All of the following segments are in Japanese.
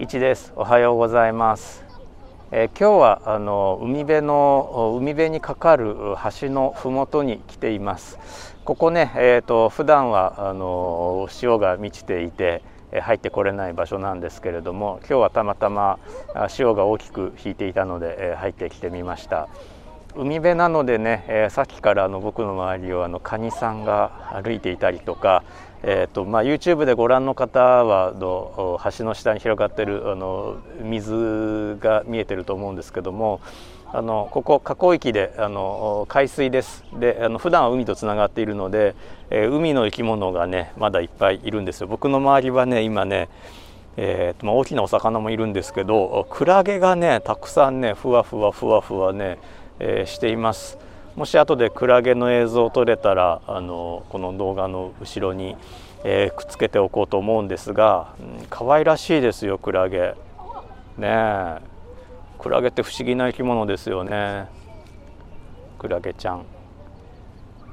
一です。おはようございます、えー、今日はあの海辺の海辺にかかる橋のふもとに来ています。ここねえっ、ー、と普段はあの潮が満ちていて入ってこれない場所なんですけれども今日はたまたま潮が大きく引いていたので入ってきてみました。海辺なのでね、えー、さっきからあの僕の周りをあのカニさんが歩いていたりとか、えーとまあ、YouTube でご覧の方はの橋の下に広がってるあの水が見えてると思うんですけどもあのここ河口域であの海水です。であの普段は海とつながっているので、えー、海の生き物がねまだいっぱいいるんですよ。僕の周りはね今ねえーとまあ、大きなお魚もいるんですけどクラゲがねたくさんねふわふわふわふわねえー、しています。もし後でクラゲの映像を撮れたらあのこの動画の後ろに、えー、くっつけておこうと思うんですが、うん、可愛らしいですよクラゲ。ねえ。クラゲって不思議な生き物ですよね。クラゲちゃん。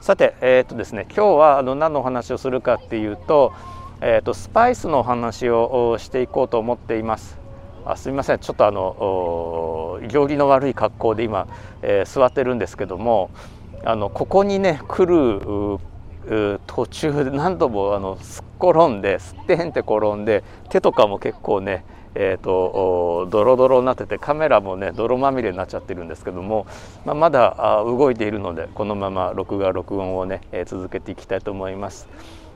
さてえっ、とですね今日はあの何のお話をするかっていうと,、えーとスパイスのお話をしていこうと思っています。あすみませんちょっとあの行儀の悪い格好で今、えー、座ってるんですけどもあのここにね来る途中で何度もあのすっ転んですってへんって転んで手とかも結構ねえーと、ドロドロになっててカメラもね泥まみれになっちゃってるんですけども、まあ、まだ動いているのでこのまま録画録音をね、えー、続けていきたいと思います。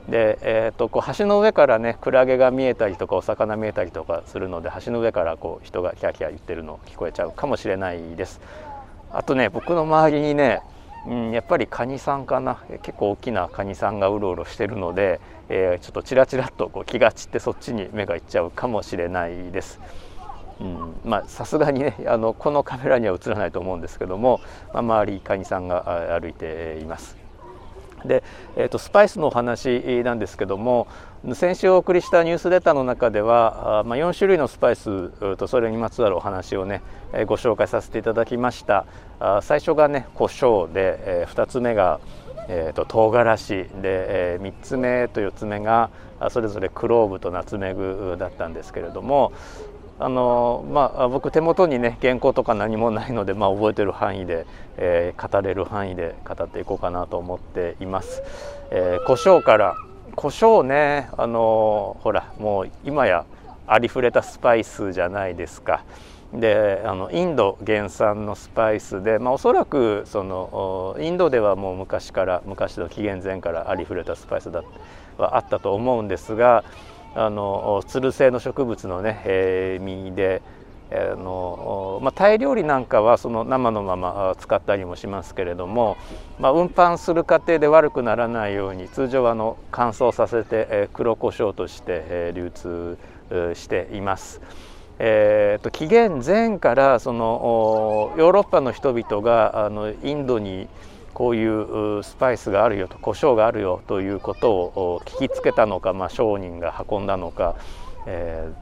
で、えーと、こう橋の上からねクラゲが見えたりとかお魚見えたりとかするので橋の上からこう人がキャキャ言ってるの聞こえちゃうかもしれないです。あとね僕の周りにね、うん、やっぱりカニさんかな結構大きなカニさんがうろうろしてるので、えー、ちょっとちらちらっとこう気が散ってそっちに目がいっちゃうかもしれないです。うん、まあさすがにねあのこのカメラには映らないと思うんですけども、まあ、周りカニさんが歩いています。で、えーと、スパイスのお話なんですけども先週お送りしたニュースレターの中ではあ、まあ、4種類のスパイスとそれにまつわるお話をねえご紹介させていただきました。あ最初がね胡椒で、えー、2つ目が、えーと、唐辛子で、えー、3つ目と4つ目がそれぞれクローブとナツメグだったんですけれどもあのまあ、僕手元にね原稿とか何もないので、まあ、覚えてる範囲で、えー、語れる範囲で語っていこうかなと思っています。えー、胡椒から胡椒ねあのほらもう今やありふれたスパイスじゃないですか。であのインド原産のスパイスで、まあ、おそらくそのインドではもう昔から昔の紀元前からありふれたスパイスだはあったと思うんですがあのつる性の植物のね、えー、実であのまあ、タイ料理なんかはその生のまま使ったりもしますけれども、まあ、運搬する過程で悪くならないように通常はあの乾燥させて、えー、黒胡椒として、えー、流通しています。えーと、紀元前からそのヨーロッパの人々があのインドにこういうスパイスがあるよと胡椒があるよということを聞きつけたのか、まあ、商人が運んだのか、え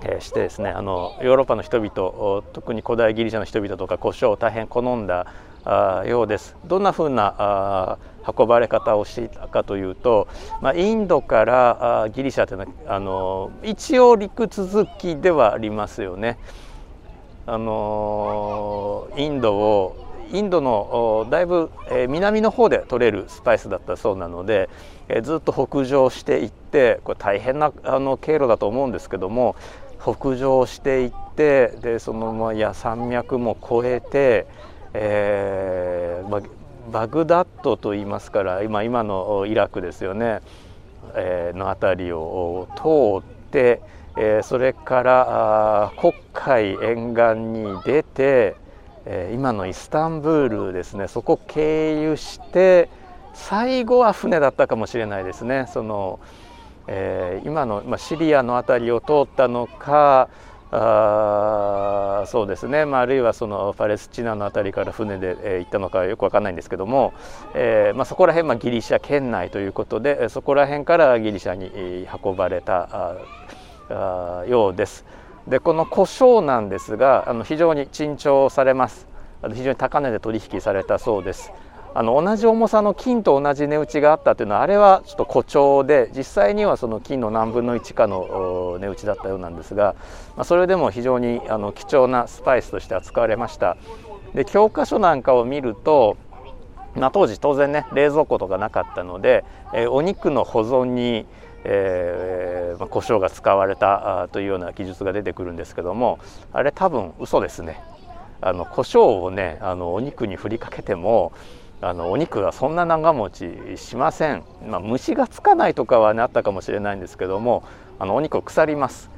ー、してですねあのヨーロッパの人々特に古代ギリシャの人々とか胡椒を大変好んだあようです。どんなふうなあ運ばれ方をしていたかというと、まあ、インドからあギリシャというのはあの一応陸続きではありますよね。あのインドをインドのだいぶ南の方で取れるスパイスだったそうなのでずっと北上していってこれ大変なあの経路だと思うんですけども北上していってでそのまや山脈も越えて、えーまバグダッドといいますから今今のイラクですよね、えー、の辺りを通って、えー、それから黒海沿岸に出てえ今のイスタンブールですねそこ経由して最後は船だったかもしれないですねその、えー、今の、まあ、シリアの辺りを通ったのかあそうですね、まあ、あるいはそのパレスチナの辺りから船で、えー、行ったのかよく分かんないんですけども、えーまあ、そこら辺、まあ、ギリシャ圏内ということでそこら辺からギリシャに運ばれたああようです。でこの胡椒なんですがあの非常に珍重されます。非常に高値で取引されたそうです。あの同じ重さの金と同じ値打ちがあったというのはあれはちょっと誇張で実際にはその金の何分の1かの値打ちだったようなんですが、まあ、それでも非常にあの貴重なスパイスとして扱われました。で教科書なんかを見ると、まあ、当時当然ね冷蔵庫とかなかったので、えー、お肉の保存にえーまあ、胡椒が使われたというような記述が出てくるんですけどもあれ多分嘘ですね。あの胡椒をねあのお肉に振りかけてもあのお肉はそんな長持ちしません、まあ、虫がつかないとかは、ね、あったかもしれないんですけどもあのお肉を腐ります。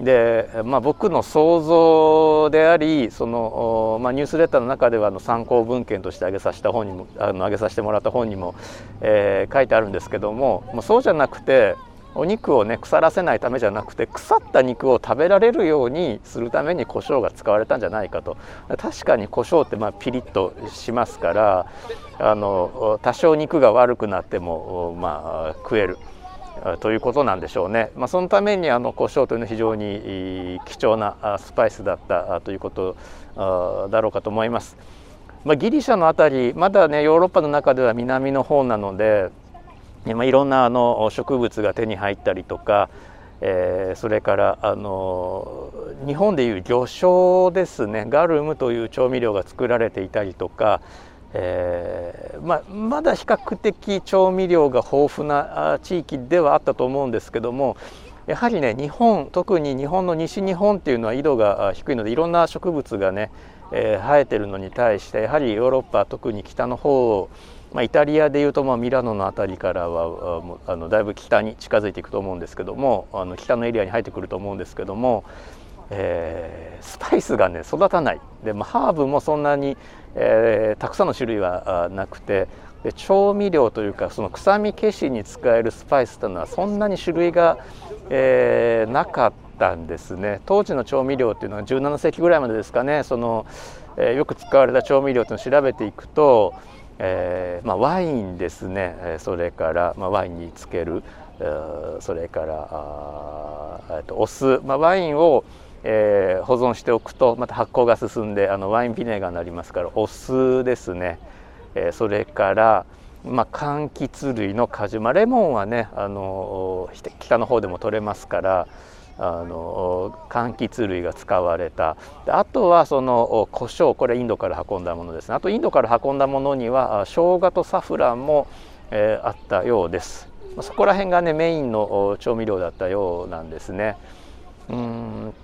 で、まあ、僕の想像でありその、まあ、ニュースレターの中ではあの参考文献として挙げさせた本にもあの挙げさせてもらった本にも、えー、書いてあるんですけどももうそうじゃなくてお肉をね腐らせないためじゃなくて腐った肉を食べられるようにするために胡椒が使われたんじゃないかと。確かに胡椒ってまあピリッとしますからあの多少肉が悪くなってもまあ食える。ということなんでしょうね、まあ、そのためにあの胡椒というのは非常に貴重なスパイスだったということだろうかと思います。まあ、ギリシャの辺りまだねヨーロッパの中では南の方なのでまあ、いろんなあの植物が手に入ったりとか、えー、それからあの日本でいう魚醤ですねガルムという調味料が作られていたりとか、えーまあ、まだ比較的調味料が豊富な地域ではあったと思うんですけどもやはりね日本特に日本の西日本っていうのは緯度が低いのでいろんな植物がね、えー、生えてるのに対してやはりヨーロッパ特に北の方まあ、イタリアでいうとまあミラノの辺りからはあのだいぶ北に近づいていくと思うんですけどもあの北のエリアに入ってくると思うんですけども、えー、スパイスがね育たない。で、まあ、ハーブもそんなに、えー、たくさんの種類はなくてで調味料というかその臭み消しに使えるスパイスというのはそんなに種類が、えー、なかったんですね。当時の調味料っていうのは17世紀ぐらいまでですかね。その、えー、よく使われた調味料というのを調べていくとえーまあ、ワインですね。それから、まあ、ワインにつける。それからあとお酢、まあ、ワインを、えー、保存しておくとまた発酵が進んであのワインビネガーになりますからお酢ですね、えー、それから、まあ、柑橘類の果樹、まあ、レモンはねあの北の方でも取れますからあの柑橘類が使われた。あとはその胡椒これインドから運んだものですね。あとインドから運んだものには生姜とサフランも、えー、あったようです。そこら辺がねメインの調味料だったようなんですね。うん。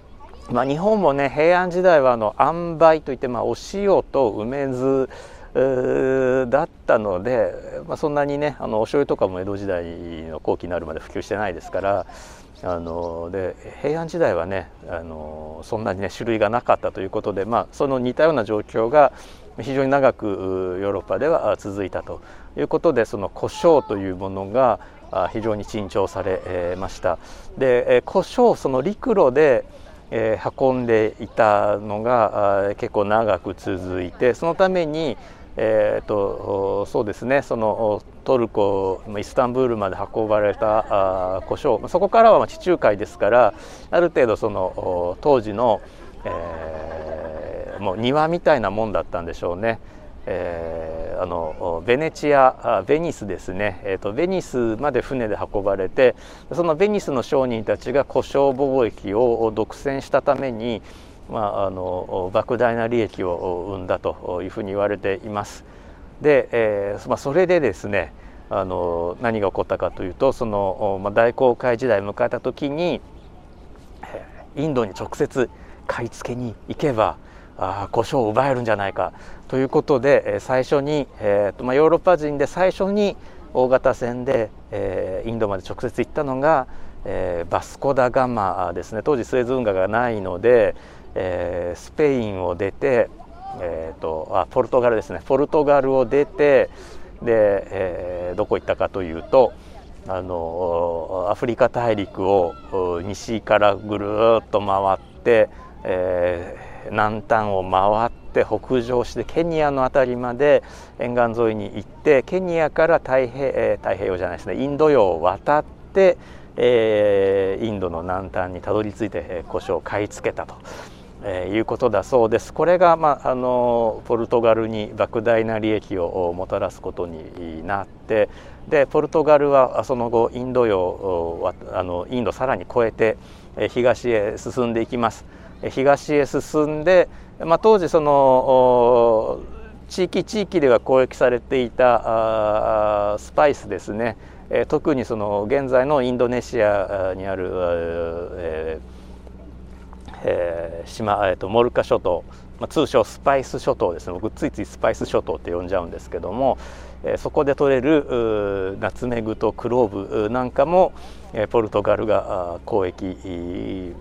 まあ、日本もね平安時代はあの塩梅といって、まあ、お塩と梅酢だったので、まあ、そんなにねあのお醤油とかも江戸時代の後期になるまで普及してないですからあので平安時代はねあのそんなにね種類がなかったということで、まあ、その似たような状況が非常に長くヨーロッパでは続いたということでその胡椒というものが非常に珍重されました。で胡椒その陸路でえ運んでいたのが結構長く続いてそのためにえーと、そうですねそのトルコイスタンブールまで運ばれたあ胡椒そこからは地中海ですからある程度その当時の、えー、もう庭みたいなもんだったんでしょうね。えー、あのベネチアベニスですね、えーと、ベニスまで船で運ばれてそのベニスの商人たちが胡椒貿易を独占したためにまあ、あの莫大な利益を生んだというふうに言われています。で、えーまあ、それでですねあの何が起こったかというとその、まあ、大航海時代を迎えた時にインドに直接買い付けに行けばあ胡椒を奪えるんじゃないか。ということで最初に、えーとまあ、ヨーロッパ人で最初に大型船で、えー、インドまで直接行ったのが、えー、バスコ・ダ・ガマですね。当時スエズ運河がないので、えー、スペインを出て、えーと、あポルトガルですね。ポルトガルを出てで、えー、どこ行ったかというとあのアフリカ大陸を西からぐるっと回って、えー、南端を回って北上してケニアの辺りまで沿岸沿いに行ってケニアから太平,、えー、太平洋じゃないですねインド洋を渡って、えー、インドの南端にたどり着いて、えー、胡椒を買い付けたと。えー、いうことだそうです。これが、まあ、あのポルトガルに莫大な利益をもたらすことになってでポルトガルはその後インド洋あのインドさらに越えて東へ進んでいきます。東へ進んで、まあ、当時その地域地域では交易されていたスパイスですね。特にその現在のインドネシアにある、えーえー、島、えーと、モルカ諸島、まあ、通称スパイス諸島ですね。僕ついついスパイス諸島って呼んじゃうんですけども、そこで取れるナツメグとクローブなんかも、ポルトガルが交易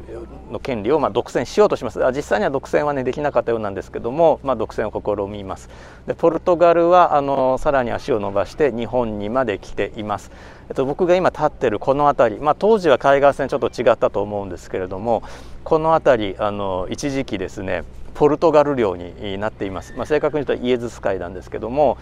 の権利をま独占しようとします。実際には独占はねできなかったようなんですけども、まあ、独占を試みます。でポルトガルはあのさらに足を伸ばして日本にまで来ています、えっと、僕が今立ってるこの辺り、まあ、当時は海岸線ちょっと違ったと思うんですけれどもこの辺りあの一時期ですねポルトガル領になっています、まあ、正確に言うとイエズス海なんですけども、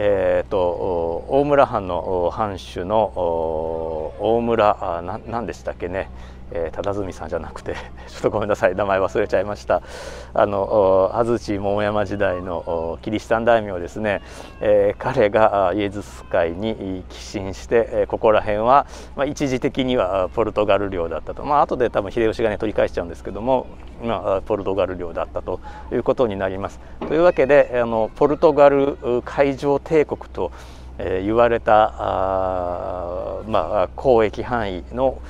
えーと、大村藩の藩主の大村何でしたっけね。えー、忠住さんじゃなくて ちょっとごめんなさい名前忘れちゃいました。あの安土桃山時代のキリシタン大名ですね、えー、彼がイエズス会に寄進して、えー、ここら辺は、まあ、一時的にはポルトガル領だったと。まあ後で多分秀吉がね取り返しちゃうんですけども、まあ、ポルトガル領だったということになります。というわけであのポルトガル海上帝国とえー、言われたあ、まあ、交易範囲の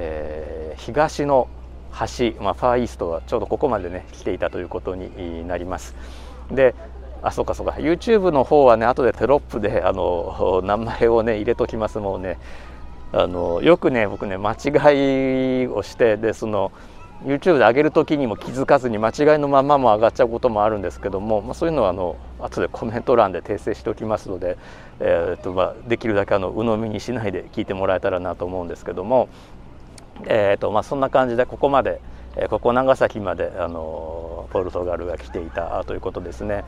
えー、東の端、まあ、ファーイーストはちょうどここまでね来ていたということになります。であそうかそうか YouTube の方はね後でテロップであの名前をね入れときますもうねあのよくね僕ね間違いをしてでその YouTube で上げる時にも気づかずに間違いのままも上がっちゃうこともあるんですけども、まあ、そういうのはあの後でコメント欄で訂正しておきますので、えーとまあ、できるだけあの鵜呑みにしないで聞いてもらえたらなと思うんですけどもえーとまあ、そんな感じでここまで、えー、ここ長崎まであのポルトガルが来ていたということですね。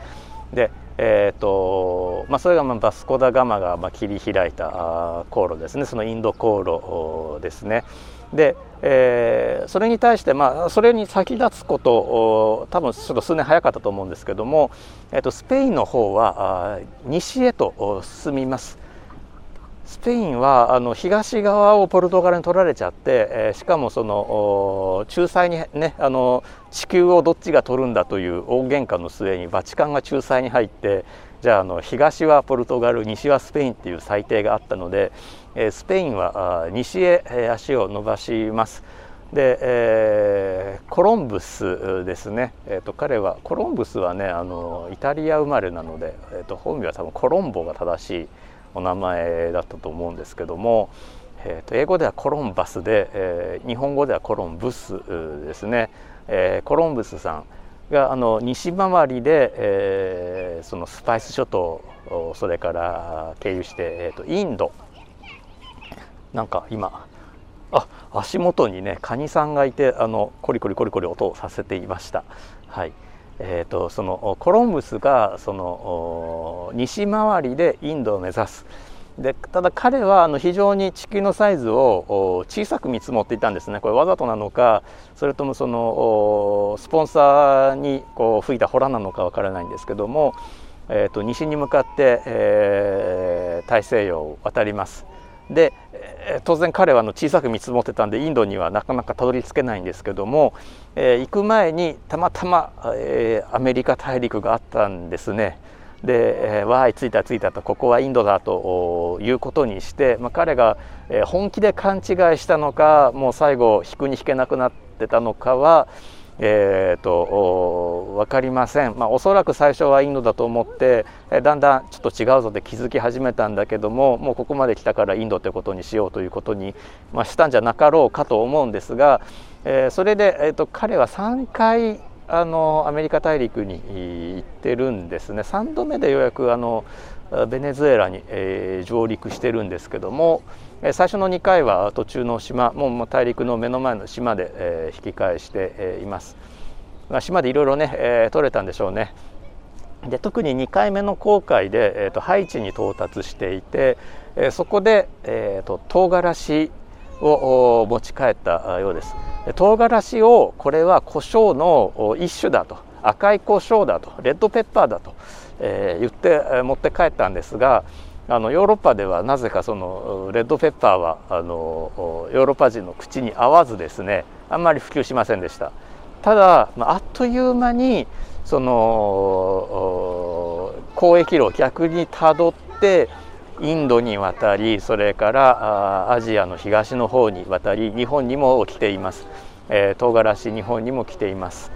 で、えーとまあ、それがまあバスコ・ダ・ガマがまあ切り開いた航路ですねそのインド航路ですね。で、えー、それに対して、まあ、それに先立つこと多分ちょっと数年早かったと思うんですけども、えーとスペインの方は西へと進みます。スペインはあの東側をポルトガルに取られちゃって、えー、しかもその仲裁にねあの地球をどっちが取るんだという大喧嘩の末にバチカンが仲裁に入ってじゃああの東はポルトガル西はスペインっていう裁定があったので、えー、スペインは西へ足を伸ばします。で、えー、コロンブスですね、えーと、彼はコロンブスはねあのイタリア生まれなので、えーと本名は多分コロンボが正しいお名前だったと思うんですけども、えー、と英語ではコロンバスで、えー、日本語ではコロンブスですね、えー、コロンブスさんがあの西回りで、えー、そのスパイス諸島それから経由して、えー、とインド。なんか今あ足元にねカニさんがいてあのコリコリコリコリ音をさせていました。はい。えーと、そのコロンブスがその西回りでインドを目指すでただ彼はあの非常に地球のサイズを小さく見積もっていたんですねこれわざとなのかそれともそのスポンサーにこう吹いたホラなのかわからないんですけども、えーと、西に向かって、えー、大西洋を渡ります。で当然彼はあの小さく見積もってたんでインドにはなかなかたどり着けないんですけども、えー、行く前にたまたま、えー、アメリカ大陸があったんですね。で、えー、わーい着いた着いたとここはインドだということにして、まあ、彼が本気で勘違いしたのかもう最後引くに引けなくなってたのかは、えーと、分かりません、まあ、おそらく最初はインドだと思って、だんだんちょっと違うぞって気づき始めたんだけどももうここまで来たからインドってことにしようということに、まあ、したんじゃなかろうかと思うんですが、えー、それで、えーと、彼は3回あのアメリカ大陸に行ってるんですね。3度目でようやくあのベネズエラに、えー、上陸してるんですけども、最初の2回は途中の島もう大陸の目の前の島で、え引き返しています、島でいろいろね、えー、取れたんでしょうね。で特に2回目の航海で、えーと、ハイチに到達していて、えー、そこで、えーと、唐辛子を持ち帰ったようです。唐辛子をこれは胡椒の一種だと。赤い胡椒だと。レッドペッパーだと、えー、言って持って帰ったんですがあのヨーロッパではなぜかそのレッドペッパーはあのヨーロッパ人の口に合わずですねあんまり普及しませんでした。ただあっという間にその交易路を逆にたどってインドに渡りそれからアジアの東の方に渡り日本にも来ています、えー、唐辛子日本にも来ています。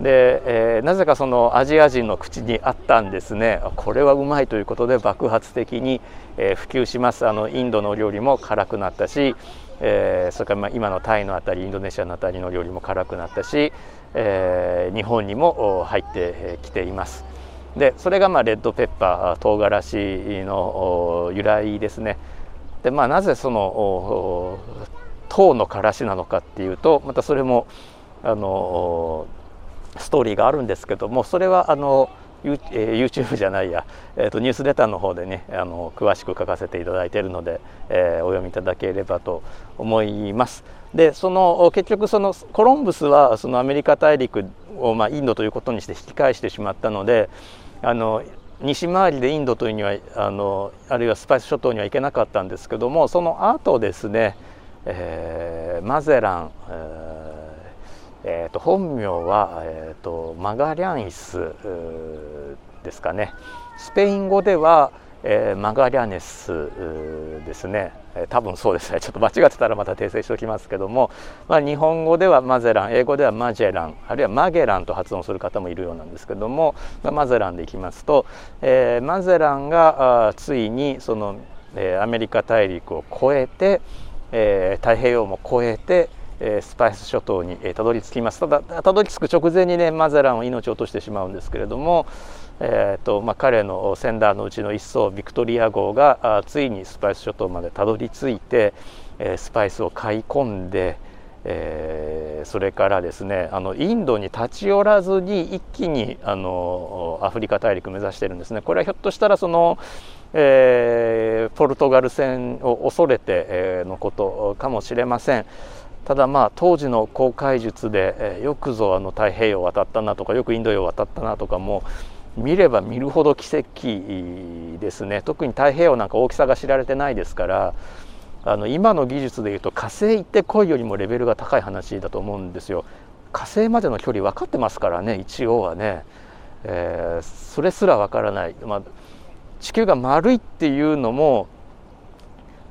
で、えー、なぜかそのアジア人の口にあったんですねこれはうまいということで爆発的に、えー、普及しますあのインドの料理も辛くなったし、えー、それからまあ今のタイのあたりインドネシアのあたりの料理も辛くなったし、えー、日本にも入ってきています。でそれがまあレッドペッパー唐辛子の由来ですね。でまあなぜその唐のからしなのかっていうとまたそれもあのストーリーがあるんですけどもそれはあの YouTube じゃないや、えー、とニュースレターの方でねあの詳しく書かせていただいているので、えー、お読みいただければと思います。でその結局そのコロンブスはそのアメリカ大陸を、まあ、インドということにして引き返してしまったのであの西回りでインドというにはあのあるいはスパイス諸島には行けなかったんですけどもその後ですね、えー、マゼラン、えーえーと、本名は、えーと、マガリャンイスですかね。スペイン語では、えー、マガリャネスですね、えー、多分そうですね。ちょっと間違ってたらまた訂正しておきますけども、まあ、日本語ではマゼラン英語ではマジェランあるいはマゲランと発音する方もいるようなんですけども、まあ、マゼランでいきますと、えー、マゼランがあついにその、えー、アメリカ大陸を越えて、えー、太平洋も越えてえスパイス諸島にたどり着きますただたどり着く直前にねマゼランは命を落としてしまうんですけれども、えーとまあ、彼の船団のうちの一艘ビクトリア号がついにスパイス諸島までたどり着いて、えスパイスを買い込んで、えー、それからですねあのインドに立ち寄らずに一気にあのアフリカ大陸目指してるんですね。これはひょっとしたらそのえー、ポルトガル戦を恐れて、えー、のことかもしれません。ただまあ当時の航海術で、えよくぞあの太平洋を渡ったなとかよくインド洋を渡ったなとかも見れば見るほど奇跡ですね。特に太平洋なんか大きさが知られてないですからあの今の技術でいうと火星行ってこいよりもレベルが高い話だと思うんですよ。火星までの距離分かってますからね一応はね、えー、それすら分からない、まあ、地球が丸いっていうのも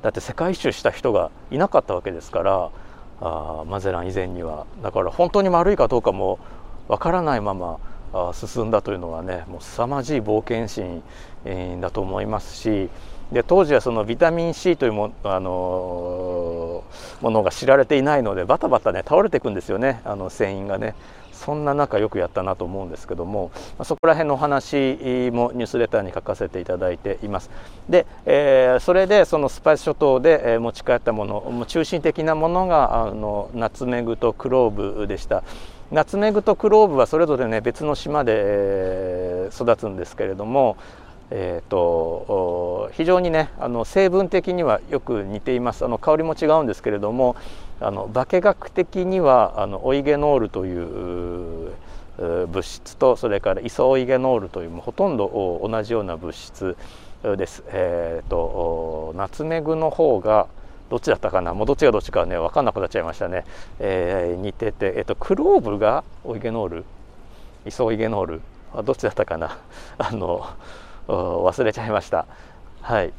だって世界一周した人がいなかったわけですからあマゼラン以前にはだから本当に丸いかどうかもわからないまま進んだというのはねもう凄まじい冒険心、えー、だと思いますしで当時はそのビタミン C というも,、あのー、ものが知られていないのでバタバタね倒れていくんですよねあの船員がね。そんな中よくやったなと思うんですけどもそこら辺のお話もニュースレターに書かせていただいています。で、えー、それでそのスパイス諸島で持ち帰ったもの中心的なものがあのナツメグとクローブでした。ナツメグとクローブはそれぞれね別の島でえ育つんですけれどもえーと、非常にねあの成分的にはよく似ています。あの香りも違うんですけれどもあの化学的にはあのオイゲノールという物質とそれからイソオイゲノールというほとんど同じような物質です。えーと、ナツメグの方がどっちだったかな？もうどっちがどっちかね分かんなくなっちゃいましたね、えー、似てて、えーと、クローブがオイゲノール？イソオイゲノール？あどっちだったかな？あの忘れちゃいました。はい。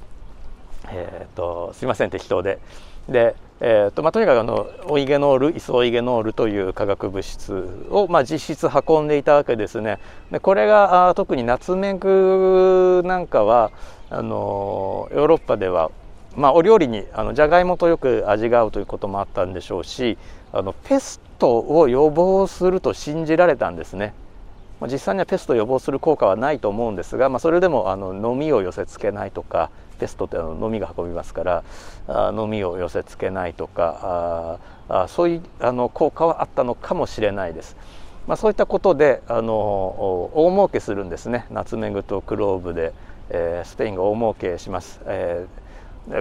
えーと、すいません適当で。で、えーとまあ、とにかくあのオイゲノールイソオイゲノールという化学物質を、まあ、実質運んでいたわけですね。でこれがあ特にナツメグなんかはあのヨーロッパではまあ、お料理にあのじゃがいもとよく味が合うということもあったんでしょうしあのペストを予防すると信じられたんですね。実際にはペストを予防する効果はないと思うんですが、まあ、それでもあの飲みを寄せつけないとかペストってあの飲みが運びますからあ飲みを寄せつけないとかああそういうあの効果はあったのかもしれないです。まあ、そういったことであの大儲けするんですねナツメグとクローブで、えー、スペインが大儲けします。えー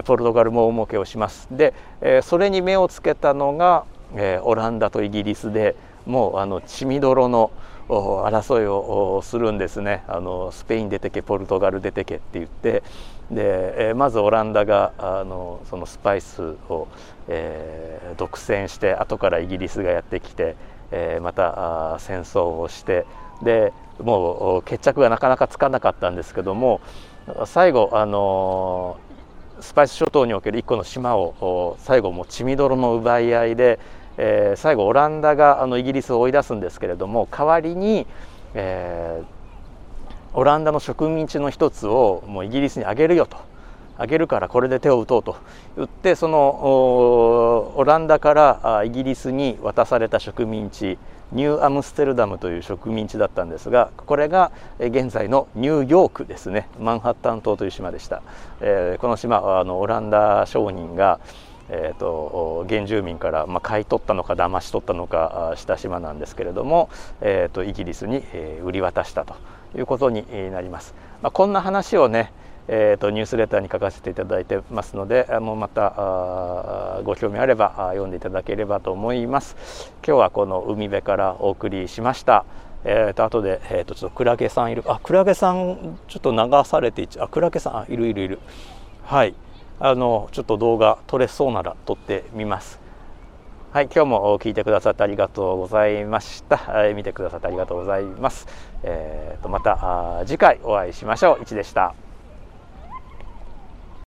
ポルトガルも大儲けをしますで、えそれに目をつけたのが、えオランダとイギリスでもうあの血みどろの争いをするんですねあのスペイン出てけポルトガル出てけって言ってで、えまずオランダがあのそのスパイスを、えー、独占して後からイギリスがやってきて、えー、また戦争をしてでもう決着がなかなかつかなかったんですけども最後あのスパイス諸島における一個の島を最後も血みどろの奪い合いで、えー、最後オランダがあのイギリスを追い出すんですけれども代わりに、えー、オランダの植民地の一つをもうイギリスにあげるよと。あげるからこれで手を打とうと。言ってそのオランダからイギリスに渡された植民地ニューアムステルダムという植民地だったんですがこれが現在のニューヨークですね。マンハッタン島という島でした、えー、この島はあのオランダ商人がえーと、原住民から、まあ、買い取ったのか騙し取ったのかした島なんですけれども、えーと、イギリスに、えー、売り渡したと。いうことになります。まあ、こんな話をね、えーと、ニュースレターに書かせていただいてますのでもうまたご興味あれば読んでいただければと思います。今日はこの海辺からお送りしました。えーと後で、えーと、ちょっとクラゲさんいる。あクラゲさんちょっと流されていっちゃうあクラゲさんいるいるいる。はい。あのちょっと動画撮れそうなら撮ってみます。はい、今日も聞いてくださってありがとうございました。え、見てくださってありがとうございます。えーと、また次回お会いしましょう。いちでした。